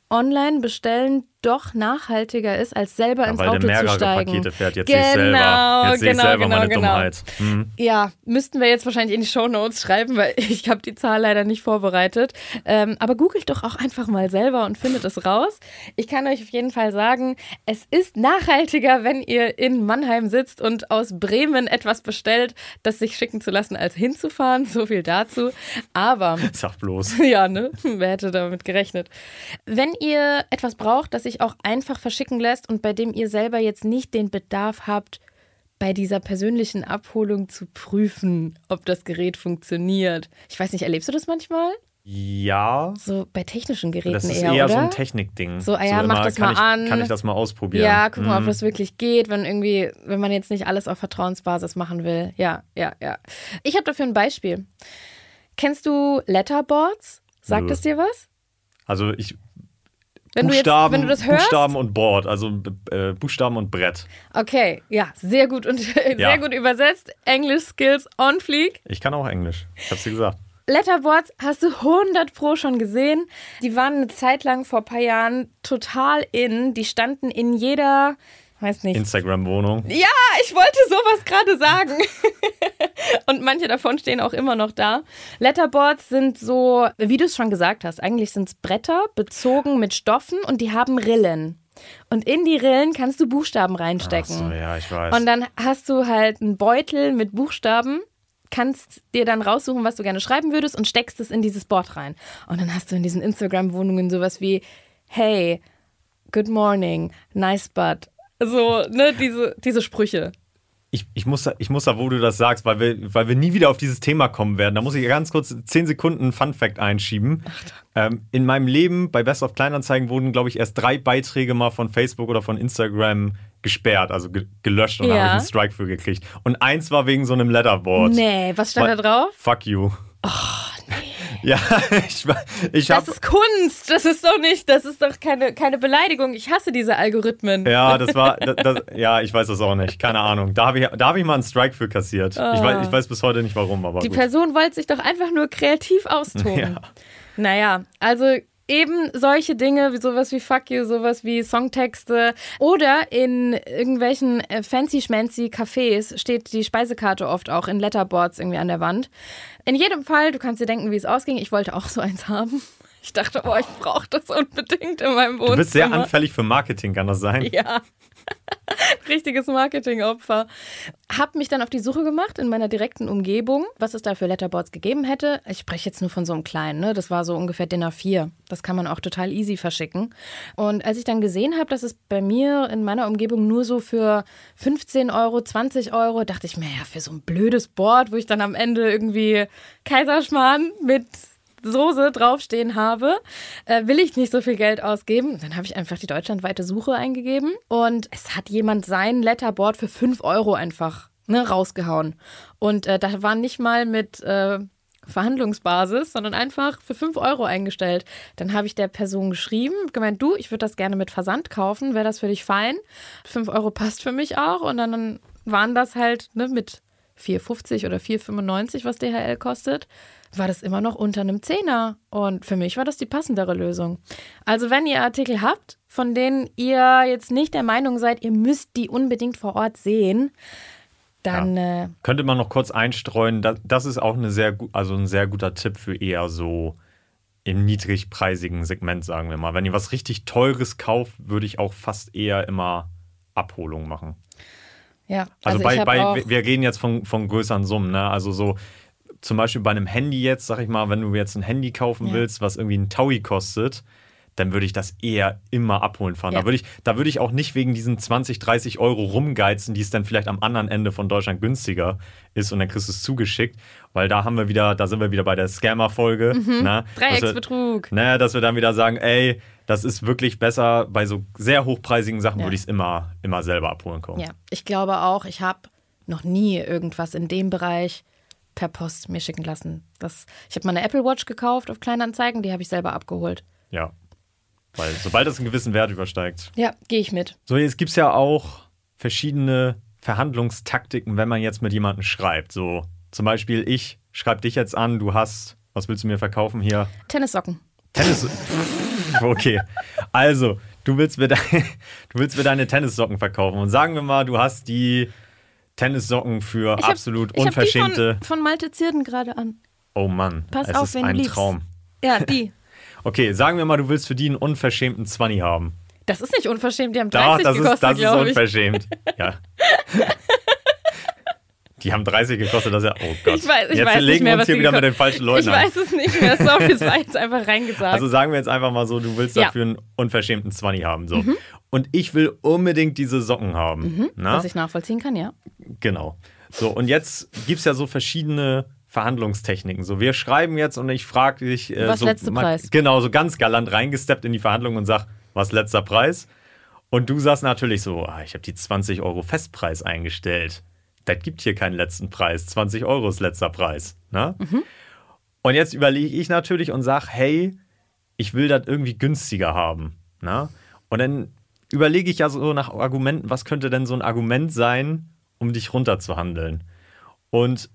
online bestellen doch nachhaltiger ist, als selber Ja, ins weil Auto der mehrere zu steigen. Pakete fährt. Jetzt genau, sehe ich selber, jetzt sehe ich genau, selber genau, meine genau. Dummheit. Hm. Ja, müssten wir jetzt wahrscheinlich in die Shownotes schreiben, weil ich habe die Zahl leider nicht vorbereitet. Ähm, aber googelt doch auch einfach mal selber und findet es raus. Ich kann euch auf jeden Fall sagen, es ist nachhaltiger, wenn ihr in Mannheim sitzt und aus Bremen etwas bestellt, das sich schicken zu lassen, als hinzufahren. So viel dazu. Aber Sag bloß. ja, ne? Wer hätte damit gerechnet? Wenn ihr etwas braucht, das sich auch einfach verschicken lässt und bei dem ihr selber jetzt nicht den Bedarf habt, bei dieser persönlichen Abholung zu prüfen, ob das Gerät funktioniert. Ich weiß nicht, erlebst du das manchmal? Ja, So bei technischen Geräten das ist eher, eher so ein Technikding. So, ah ja, mach das mal ich, an. Kann ich das mal ausprobieren? Ja, guck mal, ob Mhm. das wirklich geht, wenn irgendwie, wenn man jetzt nicht alles auf Vertrauensbasis machen will. Ja, ja, ja. Ich habe dafür ein Beispiel. Kennst du Letterboards? Sagt Nö. es dir was? Also ich Wenn du, jetzt, Buchstaben, wenn du das hörst? Buchstaben und Board, also äh, Buchstaben und Brett. Okay, ja, sehr gut und sehr Ja. gut übersetzt. English Skills on fleek. Ich kann auch Englisch. Ich hab's dir gesagt. Letterboards hast du 100 pro schon gesehen. Die waren eine Zeit lang vor ein paar Jahren total in. Die standen in jeder, weiß nicht. Instagram-Wohnung. ja, ich wollte sowas gerade sagen. Und manche davon stehen auch immer noch da. Letterboards sind so, wie du es schon gesagt hast, eigentlich sind es Bretter bezogen mit Stoffen und die haben Rillen. Und in die Rillen kannst du Buchstaben Ach reinstecken. so, ja, ich weiß. Und dann hast du halt einen Beutel mit Buchstaben, kannst dir dann raussuchen, was du gerne schreiben würdest und steckst es in dieses Board rein. Und dann hast du in diesen Instagram-Wohnungen sowas wie, hey, good morning, nice butt. So, ne, diese, diese Sprüche. ich, ich, muss da, ich muss da, wo du das sagst, weil wir, weil wir nie wieder auf dieses Thema kommen werden. Da muss ich ganz kurz 10 Sekunden Fun Fact einschieben. Ähm, in meinem Leben bei Best of Kleinanzeigen wurden, glaube ich, erst drei Beiträge mal von Facebook oder von Instagram gesperrt, also ge gelöscht und da Ja. habe ich einen Strike für gekriegt. Und eins war wegen so einem Letterboard. Nee, was stand Weil- da drauf? Fuck you. Oh, nee. Ja, ich, ich Das habe. ist Kunst. Das ist doch nicht, das ist doch keine, keine Beleidigung. Ich hasse diese Algorithmen. Ja, das war, das, das, ja, ich weiß das auch nicht. Keine Ahnung. Da habe ich, da hab ich mal einen Strike für kassiert. Ich, weiß, ich weiß bis heute nicht warum, aber Die gut. Person wollte sich doch einfach nur kreativ austoben. Ja. Naja, also eben solche Dinge, wie sowas wie Fuck You, sowas wie Songtexte oder in irgendwelchen äh, fancy-schmancy Cafés steht die Speisekarte oft auch in Letterboards irgendwie an der Wand. In jedem Fall, du kannst dir denken, wie es ausging. Ich wollte auch so eins haben. Ich dachte, oh, ich brauche das unbedingt in meinem Wohnzimmer. Du bist sehr anfällig für Marketing, kann das sein? Ja. Richtiges Marketingopfer. Hab mich dann auf die Suche gemacht in meiner direkten Umgebung, was es da für Letterboards gegeben hätte. Ich spreche jetzt nur von so einem kleinen, ne? Das war so ungefähr DIN A4. Das kann man auch total easy verschicken. Und als ich dann gesehen habe, dass es bei mir in meiner Umgebung nur so für 15 Euro, 20 Euro, dachte ich mir, ja, für so ein blödes Board, wo ich dann am Ende irgendwie Kaiserschmarrn mit Soße draufstehen habe, äh, will ich nicht so viel Geld ausgeben. Dann habe ich einfach die deutschlandweite Suche eingegeben und es hat jemand sein Letterboard für 5 Euro einfach ne, rausgehauen. Und äh, da war nicht mal mit äh, Verhandlungsbasis, sondern einfach für 5 Euro eingestellt. Dann habe ich der Person geschrieben, gemeint, du, ich würde das gerne mit Versand kaufen, wäre das für dich fein? 5 Euro passt für mich auch. Und dann waren das halt ne, mit 4,50 oder 4,95, was DHL kostet, war das immer noch unter einem Zehner. Und für mich war das die passendere Lösung. Also wenn ihr Artikel habt, von denen ihr jetzt nicht der Meinung seid, ihr müsst die unbedingt vor Ort sehen, dann Ja. äh, Könnte man noch kurz einstreuen, das, das ist auch eine sehr, also ein sehr guter Tipp für eher so im niedrigpreisigen Segment, sagen wir mal. Wenn ihr was richtig Teures kauft, würde ich auch fast eher immer Abholung machen. Ja. Also, ich bei, bei wir reden jetzt von, von größeren Summen, ne? Also so zum Beispiel bei einem Handy jetzt, sag ich mal, wenn du jetzt ein Handy kaufen Ja. willst, was irgendwie ein Taui kostet, dann würde ich das eher immer abholen fahren. Ja. Da würde ich, da würde ich auch nicht wegen diesen 20, 30 Euro rumgeizen, die es dann vielleicht am anderen Ende von Deutschland günstiger ist und dann kriegst du es zugeschickt, weil da haben wir wieder, da sind wir wieder bei der Scammer-Folge. Mhm. ne? Dass wir- Dreiecksbetrug. Ne, dass wir dann wieder sagen, ey, das ist wirklich besser. Bei so sehr hochpreisigen Sachen Ja. würde ich es immer, immer selber abholen kommen. Ja, ich glaube auch, ich habe noch nie irgendwas in dem Bereich per Post mir schicken lassen. Das, ich habe mal eine Apple Watch gekauft auf Kleinanzeigen, die habe ich selber abgeholt. Ja. Weil sobald das einen gewissen Wert übersteigt. Ja, gehe ich mit. So, jetzt gibt es ja auch verschiedene Verhandlungstaktiken, wenn man jetzt mit jemandem schreibt. So, zum Beispiel, ich schreibe dich jetzt an, du hast, was willst du mir verkaufen hier? Tennissocken. Tennis. Okay. Also, du willst, mir deine, du willst mir deine Tennissocken verkaufen. Und sagen wir mal, du hast die Tennissocken für Ich hab- absolut ich hab unverschämte. Die von, von Malte Zierden gerade an. oh Mann, Pass es auf, ist wenn ein liebst. Traum. Ja, die. Okay, sagen wir mal, du willst für die einen unverschämten 20 haben. Das ist nicht unverschämt, die haben Doch, 30 das ist, gekostet, das ist glaube ich. unverschämt. Ja. Die haben 30 gekostet, das ist ja. Oh Gott. Ich weiß, ich jetzt weiß legen nicht mehr, wir uns hier wieder mit den falschen Leuten Ich an. weiß es nicht mehr, sorry, es war jetzt einfach reingesagt. Also sagen wir jetzt einfach mal so, du willst Ja. Mhm. dafür einen unverschämten 20 haben. So. Und ich will unbedingt diese Socken haben. Na? was ich nachvollziehen kann, ja. Genau. So, und jetzt gibt es ja so verschiedene Verhandlungstechniken. So, wir schreiben jetzt und ich frage dich. Äh, Was so, letzter Preis? Genau, so ganz galant reingesteppt in die Verhandlung und sag, was letzter Preis? Und du sagst natürlich so, ah, ich habe die 20 Euro Festpreis eingestellt. Das gibt hier keinen letzten Preis. 20 Euro ist letzter Preis. Ne? Mhm. Und jetzt überlege ich natürlich und sage, hey, ich will das irgendwie günstiger haben. Ne? Und dann überlege ich ja so nach Argumenten, was könnte denn so ein Argument sein, um dich runterzuhandeln? Und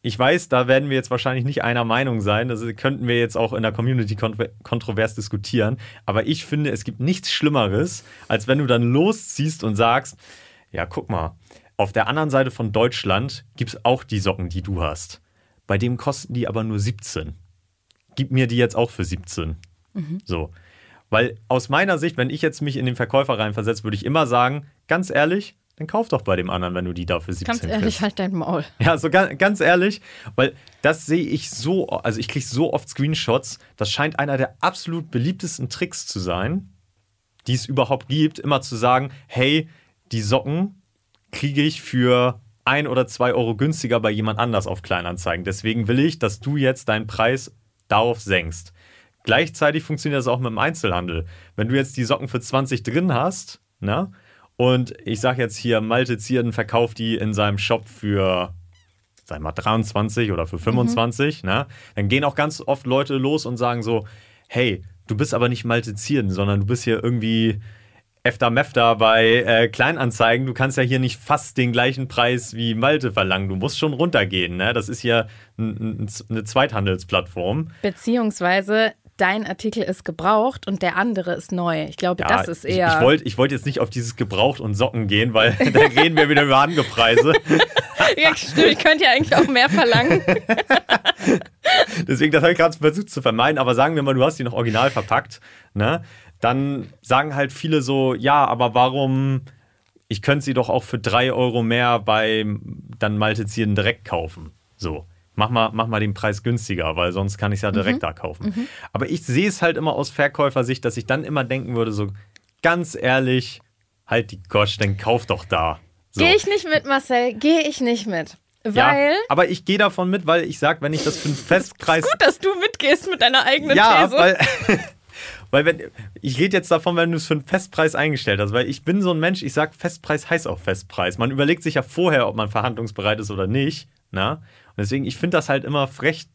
ich weiß, da werden wir jetzt wahrscheinlich nicht einer Meinung sein. Das könnten wir jetzt auch in der Community kontro- kontrovers diskutieren. Aber ich finde, es gibt nichts Schlimmeres, als wenn du dann losziehst und sagst: Ja, guck mal, auf der anderen Seite von Deutschland gibt es auch die Socken, die du hast. Bei dem kosten die aber nur 17. Gib mir die jetzt auch für 17. So. Weil aus meiner Sicht, wenn ich jetzt mich in den Verkäufer reinversetze, würde ich immer sagen: Ganz ehrlich, dann kauf doch bei dem anderen, wenn du die dafür 17 Ganz ehrlich, kriegst. halt dein Maul. Ja, so ganz, ganz ehrlich, weil das sehe ich so, also ich kriege so oft Screenshots, das scheint einer der absolut beliebtesten Tricks zu sein, die es überhaupt gibt, immer zu sagen, hey, die Socken kriege ich für ein oder zwei Euro günstiger bei jemand anders auf Kleinanzeigen. Deswegen will ich, dass du jetzt deinen Preis darauf senkst. Gleichzeitig funktioniert das auch mit dem Einzelhandel. Wenn du jetzt die Socken für 20 drin hast, ne? Und ich sage jetzt hier, Malte Zierden verkauft die in seinem Shop für, sag mal, 23 oder für 25, ne? Dann gehen auch ganz oft Leute los und sagen so, hey, du bist aber nicht Malte Zierden, sondern du bist hier irgendwie Efter Mefter bei äh, Kleinanzeigen. Du kannst ja hier nicht fast den gleichen Preis wie Malte verlangen. Du musst schon runtergehen, ne? Das ist hier eine Zweithandelsplattform. Beziehungsweise dein Artikel ist gebraucht und der andere ist neu. Ich glaube, das ist eher. Ich, ich wollte ich wollt jetzt nicht auf dieses Gebraucht und Socken gehen, weil da reden wir wieder über Angepreise. ja, stimmt, ich könnte ja eigentlich auch mehr verlangen. Deswegen, das habe ich gerade versucht zu vermeiden. Aber sagen wir mal, du hast die noch original verpackt, ne? Dann sagen halt viele so, ja, aber warum, ich könnte sie doch auch für drei Euro mehr bei dann Maltezieren direkt kaufen. So. Mach mal, mach mal den Preis günstiger, weil sonst kann ich es ja direkt da kaufen. Aber ich sehe es halt immer aus Verkäufersicht, dass ich dann immer denken würde, so ganz ehrlich, halt die Gosch, dann kauf doch da. So. Gehe ich nicht mit, Marcel, gehe ich nicht mit. Weil. Ja, aber ich gehe davon mit, weil ich sage, wenn ich das für einen Festpreis. Gut, dass du mitgehst mit deiner eigenen ja, These. weil, weil wenn, ich rede jetzt davon, wenn du es für einen Festpreis eingestellt hast, weil ich bin so ein Mensch, ich sage, Festpreis heißt auch Festpreis. Man überlegt sich ja vorher, ob man verhandlungsbereit ist oder nicht. Na? Und deswegen, ich finde das halt immer frech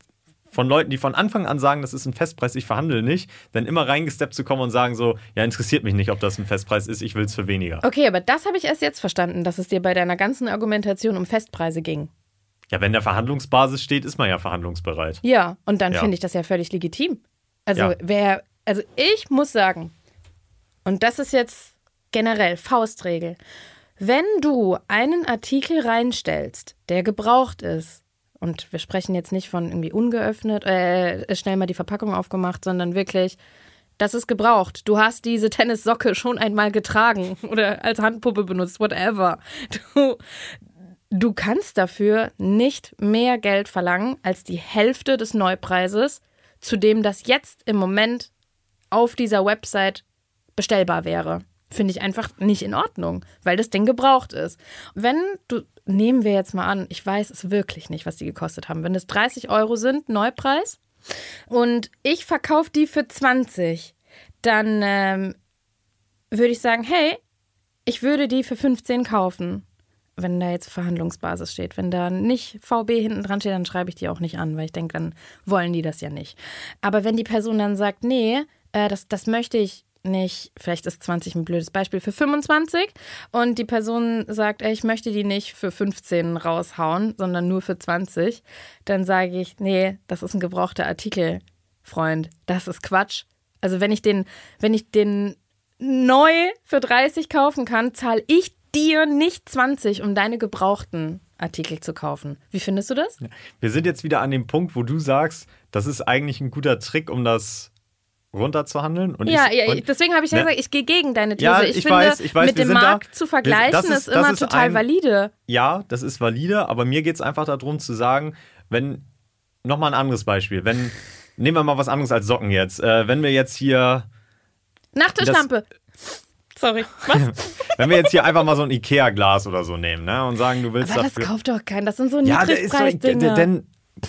von Leuten, die von Anfang an sagen, das ist ein Festpreis, ich verhandle nicht, dann immer reingesteppt zu kommen und sagen so, ja, interessiert mich nicht, ob das ein Festpreis ist, ich will es für weniger. Okay, aber das habe ich erst jetzt verstanden, dass es dir bei deiner ganzen Argumentation um Festpreise ging. Ja, wenn der Verhandlungsbasis steht, ist man ja verhandlungsbereit. Ja, und dann Ja. finde ich das ja völlig legitim. Also Ja. wer, also ich muss sagen, und das ist jetzt generell Faustregel, wenn du einen Artikel reinstellst, der gebraucht ist, und wir sprechen jetzt nicht von irgendwie ungeöffnet, äh, schnell mal die Verpackung aufgemacht, sondern wirklich, das ist gebraucht. Du hast diese Tennissocke schon einmal getragen oder als Handpuppe benutzt, whatever. Du, du kannst dafür nicht mehr Geld verlangen als die Hälfte des Neupreises, zu dem das jetzt im Moment auf dieser Website bestellbar wäre. Finde ich einfach nicht in Ordnung, weil das Ding gebraucht ist. Wenn du, nehmen wir jetzt mal an, ich weiß es wirklich nicht, was die gekostet haben. Wenn es 30 Euro sind, Neupreis, und ich verkaufe die für 20, dann ähm, würde ich sagen, hey, ich würde die für 15 kaufen. Wenn da jetzt Verhandlungsbasis steht. Wenn da nicht VB hinten dran steht, dann schreibe ich die auch nicht an, weil ich denke, dann wollen die das ja nicht. Aber wenn die Person dann sagt, nee, äh, das, das möchte ich nicht, vielleicht ist 20 ein blödes Beispiel, für 25 und die Person sagt, ey, ich möchte die nicht für 15 raushauen, sondern nur für 20, dann sage ich, nee, das ist ein gebrauchter Artikel, Freund, das ist Quatsch. Also wenn ich den, wenn ich den neu für 30 kaufen kann, zahle ich dir nicht 20, um deine gebrauchten Artikel zu kaufen. Wie findest du das? Wir sind jetzt wieder an dem Punkt, wo du sagst, das ist eigentlich ein guter Trick, um das runterzuhandeln. Und Ja, ich, ja und, deswegen habe ich ja ne? gesagt, ich gehe gegen deine These. Ja, ich, ich finde, weiß, ich weiß, mit dem sind da- Markt zu vergleichen das ist- ist, das immer ist total ein- valide. Ja, das ist valide, aber mir geht es einfach darum zu sagen, wenn, nochmal ein anderes Beispiel, wenn, nehmen wir mal was anderes als Socken jetzt, äh, wenn wir jetzt hier, Nachttischlampe. Sorry. Was? wenn wir jetzt hier einfach mal so ein Ikea-Glas oder so nehmen, ne, und sagen, du willst Aber das dafür... kauft doch keiner. Das sind so Ja, der ist so, Niedrigpreisdinger. denn,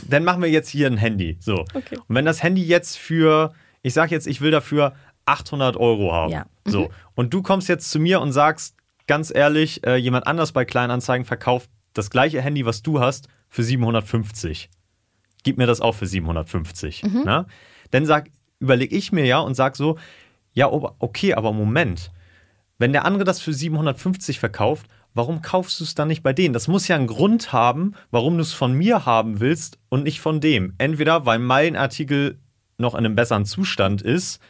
dann machen wir jetzt hier ein Handy. So. Okay. Und wenn das Handy jetzt für, ich sag jetzt, ich will dafür 800 Euro haben. Ja. Mhm. So. Und du kommst jetzt zu mir und sagst, ganz ehrlich, äh, jemand anders bei Kleinanzeigen verkauft das gleiche Handy, was du hast, für 750. Gib mir das auch für 750. Mhm. Ne? Dann sag, überlege ich mir ja und sag so, ja, okay, aber Moment. Wenn der andere das für 750 verkauft, warum kaufst du es dann nicht bei denen? Das muss ja einen Grund haben, warum du es von mir haben willst und nicht von dem. Entweder weil mein Artikel noch in einem besseren Zustand ist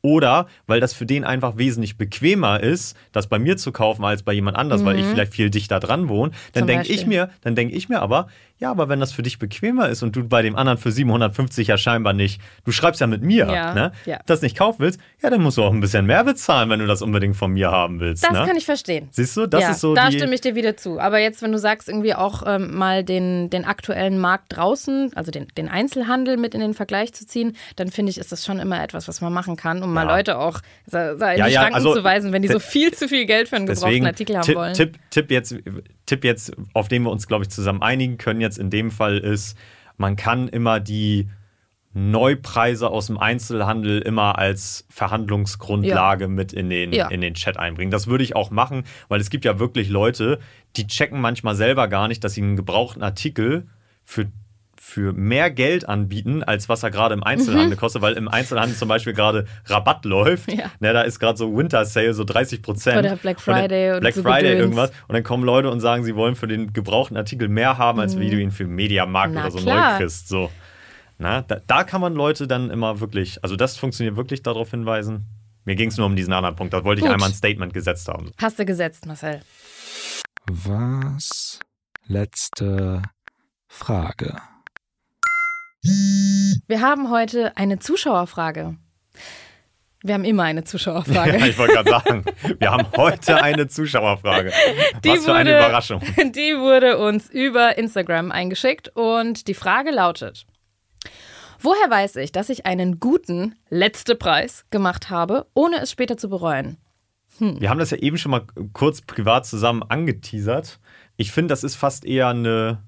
oder weil das für den einfach wesentlich bequemer ist, das bei mir zu kaufen als bei jemand anders, weil ich vielleicht viel dichter dran wohne. Dann denke ich mir, dann denke ich mir aber, ja, aber wenn das für dich bequemer ist und du bei dem anderen für 750 ja scheinbar nicht, du schreibst ja mit mir, Ja, ne? ja. das nicht kaufen willst, ja, dann musst du auch ein bisschen mehr bezahlen, wenn du das unbedingt von mir haben willst. Das ne? kann ich verstehen. Siehst du, das ja, ist so da stimme ich dir wieder zu. Aber jetzt, wenn du sagst, irgendwie auch ähm, mal den, den aktuellen Markt draußen, also den, den Einzelhandel mit in den Vergleich zu ziehen, dann finde ich, ist das schon immer etwas, was man machen kann, um mal. Leute auch in die Schranken also, zu weisen, wenn die so viel zu viel Geld für einen gebrauchten Artikel haben Tipp, wollen. Tipp, Tipp, jetzt, Tipp jetzt, auf den wir uns, glaube ich, zusammen einigen können jetzt in dem Fall ist, man kann immer die Neupreise aus dem Einzelhandel immer als Verhandlungsgrundlage mit in den, Ja. in den Chat einbringen. Das würde ich auch machen, weil es gibt ja wirklich Leute, die checken manchmal selber gar nicht, dass sie einen gebrauchten Artikel für für mehr Geld anbieten, als was er gerade im Einzelhandel kostet, weil im Einzelhandel zum Beispiel gerade Rabatt läuft. Mhm. Ja. Ne, da ist gerade so Winter Sale, so 30 Prozent. Oder Black Friday oder Black so Friday Gedöns. irgendwas. Und dann kommen Leute und sagen, sie wollen für den gebrauchten Artikel mehr haben, als wie du ihn für Mediamarkt Mhm. Na oder so klar. neu kriegst. So. Na, da, da kann man Leute dann immer wirklich, also das funktioniert wirklich darauf hinweisen. Mir ging es nur um diesen anderen Punkt, da wollte ich Gut. einmal ein Statement gesetzt haben. Hast du gesetzt, Marcel. Was? Letzte Frage. Wir haben heute eine Zuschauerfrage. Wir haben immer eine Zuschauerfrage. Ja, ich wollte gerade sagen, wir haben heute eine Zuschauerfrage. Die Was für eine wurde- Überraschung. Die wurde uns über Instagram eingeschickt und die Frage lautet: Woher weiß ich, dass ich einen guten letzte Preis gemacht habe, ohne es später zu bereuen? Wir haben das ja eben schon mal kurz privat zusammen angeteasert. Ich finde, das ist fast eher eine.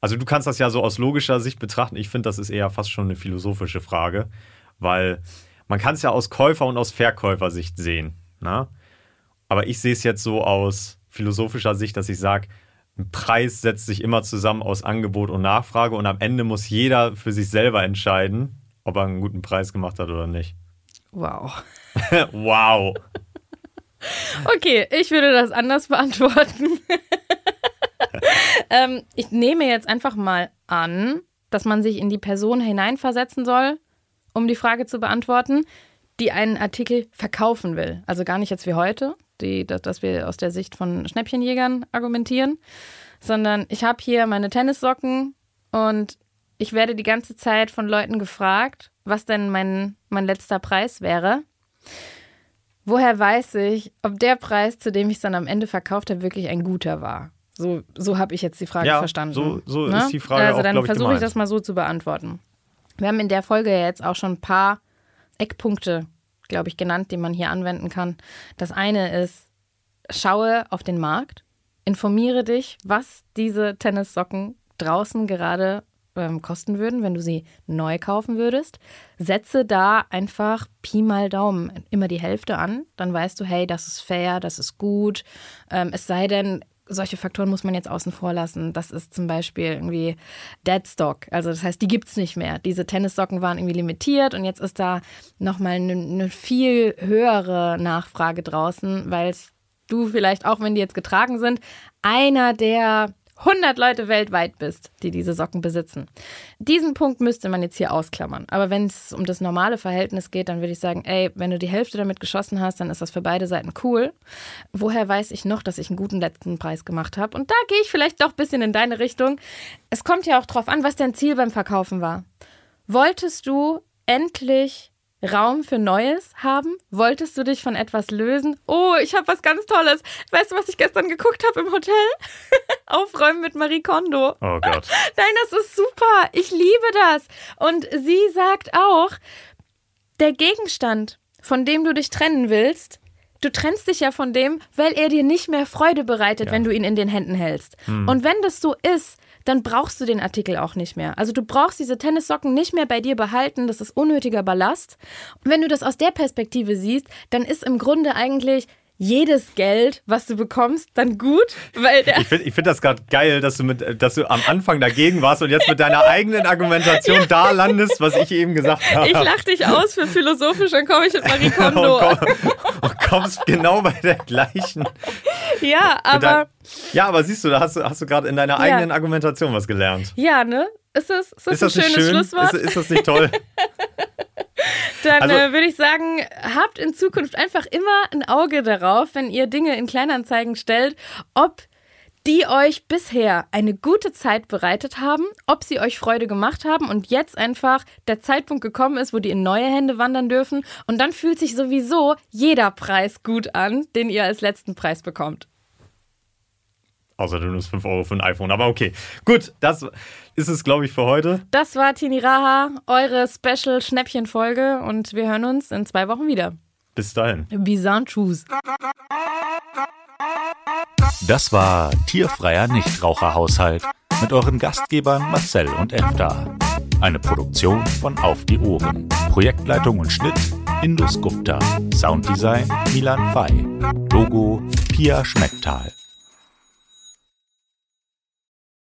Also, du kannst das ja so aus logischer Sicht betrachten. Ich finde, das ist eher fast schon eine philosophische Frage, weil man kann es ja aus Käufer- und aus Verkäufersicht sehen. Ne? Aber ich sehe es jetzt so aus philosophischer Sicht, dass ich sage, ein Preis setzt sich immer zusammen aus Angebot und Nachfrage und am Ende muss jeder für sich selber entscheiden, ob er einen guten Preis gemacht hat oder nicht. Wow. wow. Okay, ich würde das anders beantworten. ähm, ich nehme jetzt einfach mal an, dass man sich in die Person hineinversetzen soll, um die Frage zu beantworten, die einen Artikel verkaufen will. Also gar nicht jetzt wie heute, die, dass, wir aus der Sicht von Schnäppchenjägern argumentieren, sondern ich habe hier meine Tennissocken und ich werde die ganze Zeit von Leuten gefragt, was denn mein, mein letzter Preis wäre. Woher weiß ich, ob der Preis, zu dem ich es dann am Ende verkauft habe, wirklich ein guter war? So, so habe ich jetzt die Frage Ja, verstanden. so- so Ne? ist die Frage Also auch, dann ich, versuche ich das mal so zu beantworten. Wir haben in der Folge ja jetzt auch schon ein paar Eckpunkte, glaube ich, genannt, die man hier anwenden kann. Das eine ist, schaue auf den Markt, informiere dich, was diese Tennissocken draußen gerade ähm, kosten würden, wenn du sie neu kaufen würdest. Setze da einfach Pi mal Daumen immer die Hälfte an. Dann weißt du, hey, das ist fair, das ist gut. Ähm, es sei denn, solche Faktoren muss man jetzt außen vor lassen. Das ist zum Beispiel irgendwie Deadstock. Also das heißt, die gibt es nicht mehr. Diese Tennissocken waren irgendwie limitiert und jetzt ist da nochmal eine ne viel höhere Nachfrage draußen, weil du vielleicht auch, wenn die jetzt getragen sind, einer der 100 Leute weltweit bist, die diese Socken besitzen. Diesen Punkt müsste man jetzt hier ausklammern. Aber wenn es um das normale Verhältnis geht, dann würde ich sagen, ey, wenn du die Hälfte damit geschossen hast, dann ist das für beide Seiten cool. Woher weiß ich noch, dass ich einen guten letzten Preis gemacht habe? Und da gehe ich vielleicht doch ein bisschen in deine Richtung. Es kommt ja auch drauf an, was dein Ziel beim Verkaufen war. Wolltest du endlich Raum für Neues haben? Wolltest du dich von etwas lösen? Oh, ich habe was ganz Tolles. Weißt du, was ich gestern geguckt habe im Hotel? Aufräumen mit Marie Kondo. Oh Gott. Nein, das ist super. Ich liebe das. Und sie sagt auch, der Gegenstand, von dem du dich trennen willst, du trennst dich ja von dem, weil er dir nicht mehr Freude bereitet, Ja. wenn du ihn in den Händen hältst. Und wenn das so ist, dann brauchst du den Artikel auch nicht mehr. Also du brauchst diese Tennissocken nicht mehr bei dir behalten, das ist unnötiger Ballast. Und wenn du das aus der Perspektive siehst, dann ist im Grunde eigentlich jedes Geld, was du bekommst, dann gut, weil der Ich finde find das gerade geil, dass du, mit, dass du am Anfang dagegen warst und jetzt mit deiner eigenen Argumentation da landest, was ich eben gesagt habe. Ich lach dich aus für philosophisch, dann komme ich mit Marie und, Kondo. komm, und kommst genau bei der gleichen. Ja, aber dein- ja, aber siehst du, da hast du, hast du gerade in deiner Ja. eigenen Argumentation was gelernt. ja, ne? Ist das, ist das, Ist ein schönes schön? Schlusswort? Ist, ist das nicht toll? Dann Also- äh, würde ich sagen, habt in Zukunft einfach immer ein Auge darauf, wenn ihr Dinge in Kleinanzeigen stellt, ob die euch bisher eine gute Zeit bereitet haben, ob sie euch Freude gemacht haben und jetzt einfach der Zeitpunkt gekommen ist, wo die in neue Hände wandern dürfen. Und dann fühlt sich sowieso jeder Preis gut an, den ihr als letzten Preis bekommt. Außer du nimmst 5 Euro für ein iPhone. Aber okay. Gut, das ist es, glaube ich, für heute. Das war Tini Raha, eure Special-Schnäppchen-Folge und wir hören uns in zwei Wochen wieder. Bis dahin. Bizarre Choose. Das war Tierfreier Nichtraucherhaushalt mit euren Gastgebern Marcel und Efta. Eine Produktion von Auf die Ohren. Projektleitung und Schnitt Indus Gupta. Sounddesign Milan Fay. Logo Pia Schmecktal.